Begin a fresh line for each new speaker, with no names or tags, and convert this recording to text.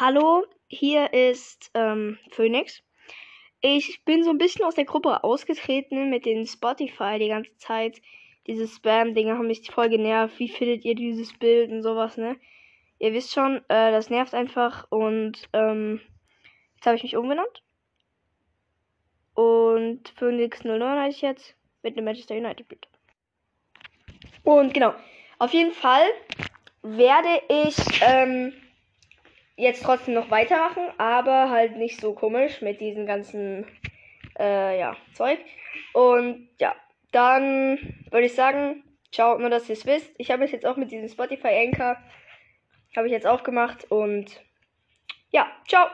Hallo, hier ist ähm, Phoenix. Ich bin so ein bisschen aus der Gruppe ausgetreten mit den Spotify die ganze Zeit. Diese Spam-Dinger haben mich voll genervt. Wie findet ihr dieses Bild und sowas, ne? Ihr wisst schon, äh, das nervt einfach und ähm, jetzt habe ich mich umbenannt. Und Phoenix 09 heiße ich jetzt mit einem Manchester United Bild. Und genau, auf jeden Fall werde ich ähm, jetzt trotzdem noch weitermachen, aber halt nicht so komisch mit diesem ganzen äh, ja, Zeug. Und ja, dann würde ich sagen, ciao, nur dass ihr es wisst. Ich habe es jetzt auch mit diesem Spotify Anchor, habe ich jetzt auch gemacht und ja, ciao.